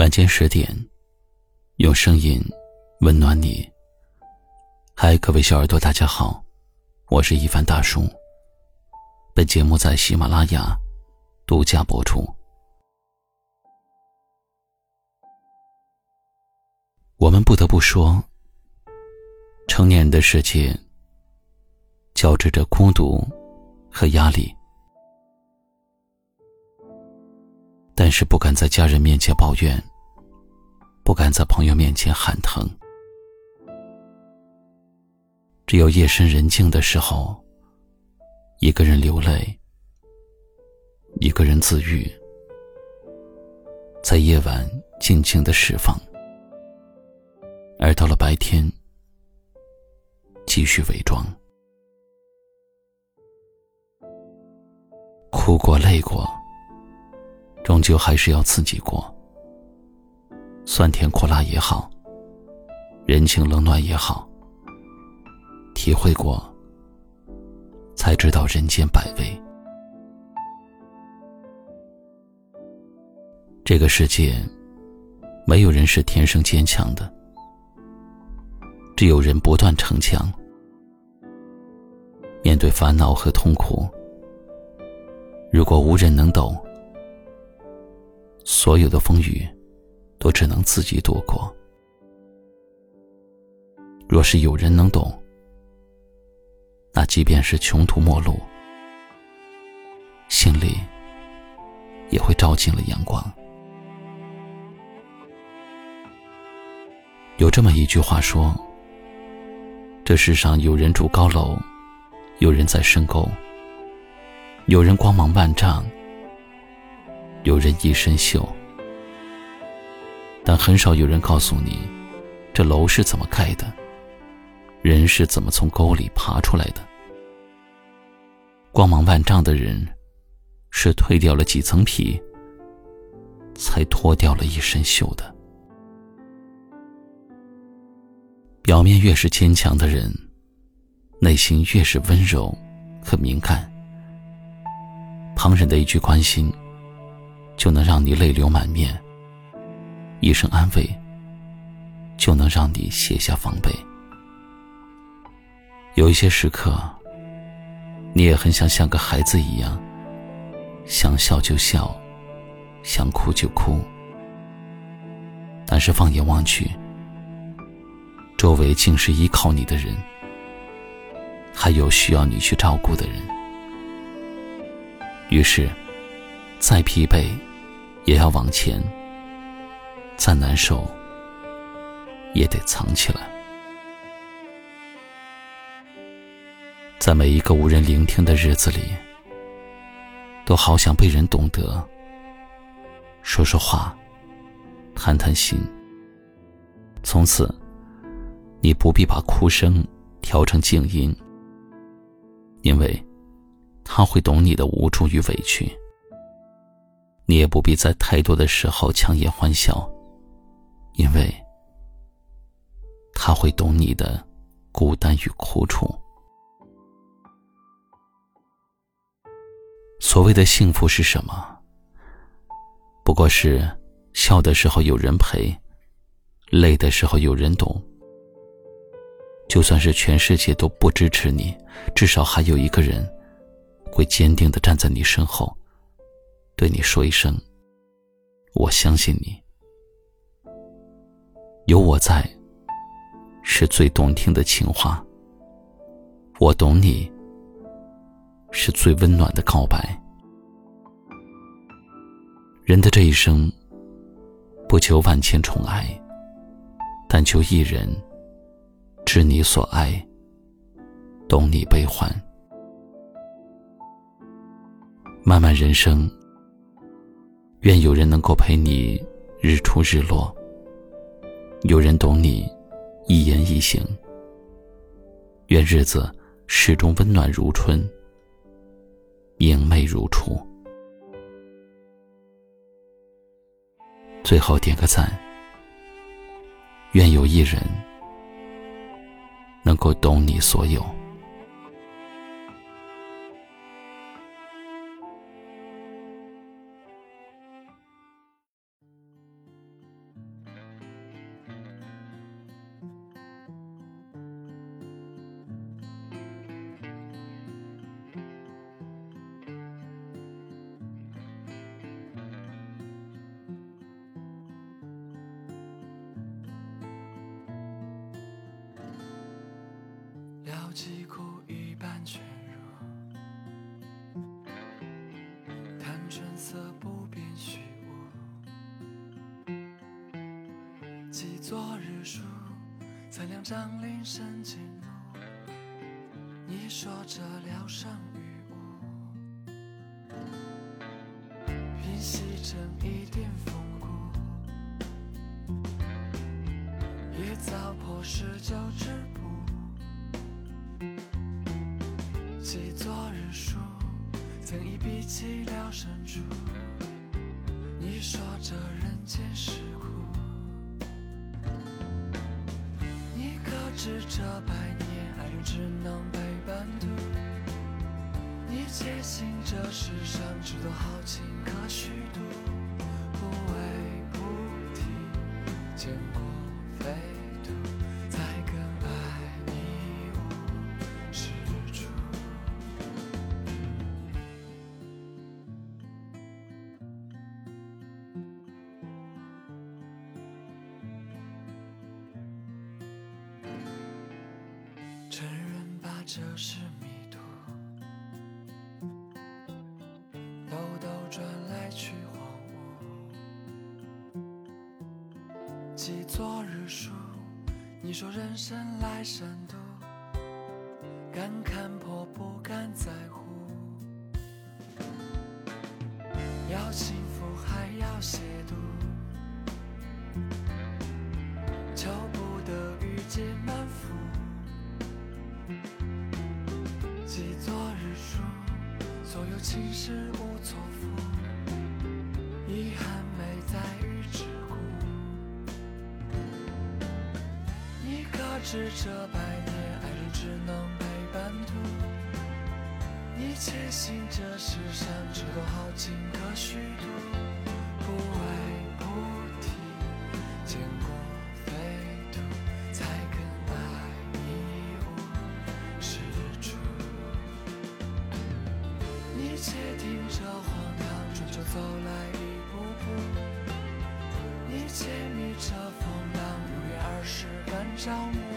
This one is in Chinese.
晚间十点，用声音温暖你。嗨，各位小耳朵，大家好，我是一凡大叔。本节目在喜马拉雅独家播出。我们不得不说，成年人的世界交织着孤独和压力。但是不敢在家人面前抱怨，不敢在朋友面前喊疼。只有夜深人静的时候，一个人流泪，一个人自愈，在夜晚静静的释放，而到了白天，继续伪装，哭过，累过。终究还是要自己过，酸甜苦辣也好，人情冷暖也好，体会过，才知道人间百味。这个世界，没有人是天生坚强的，只有人不断逞强。面对烦恼和痛苦，如果无人能懂。所有的风雨，都只能自己度过。若是有人能懂，那即便是穷途末路，心里也会照进了阳光。有这么一句话说：“这世上有人住高楼，有人在深沟，有人光芒万丈。”有人一身锈，但很少有人告诉你，这楼是怎么盖的，人是怎么从沟里爬出来的。光芒万丈的人，是褪掉了几层皮，才脱掉了一身锈的。表面越是坚强的人，内心越是温柔和敏感。旁人的一句关心。就能让你泪流满面。一声安慰，就能让你卸下防备。有一些时刻，你也很想像个孩子一样，想笑就笑，想哭就哭。但是放眼望去，周围竟是依靠你的人，还有需要你去照顾的人。于是，再疲惫。也要往前，再难受也得藏起来。在每一个无人聆听的日子里，都好想被人懂得，说说话，谈谈心。从此，你不必把哭声调成静音，因为他会懂你的无助与委屈。你也不必在太多的时候强颜欢笑，因为他会懂你的孤单与苦楚。所谓的幸福是什么？不过是笑的时候有人陪，累的时候有人懂。就算是全世界都不支持你，至少还有一个人会坚定的站在你身后。对你说一声，我相信你，有我在，是最动听的情话。我懂你，是最温暖的告白。人的这一生，不求万千宠爱，但求一人知你所爱，懂你悲欢。漫漫人生。愿有人能够陪你日出日落，有人懂你一言一行。愿日子始终温暖如春，明媚如初。最后点个赞。愿有一人能够懂你所有。疾苦一般全入，贪春色不变虚无。记昨日书，曾两张林深尽怒。你说这疗伤于无，云溪成一点风骨，夜早破十九之步。曾一笔凄凉深处。你说这人间是苦，你可知这百年爱人只能陪伴度？你坚信这世上只有好情可虚度，不为不提，这是迷途，兜兜转来去荒芜。记昨日书，你说人生来善妒，敢看破不敢在乎，要幸福还要亵渎，昨日书，所有情事无错付，遗憾没在于之故。你可知这百年爱人只能陪伴度？你坚信这世上只有好情可虚度，十干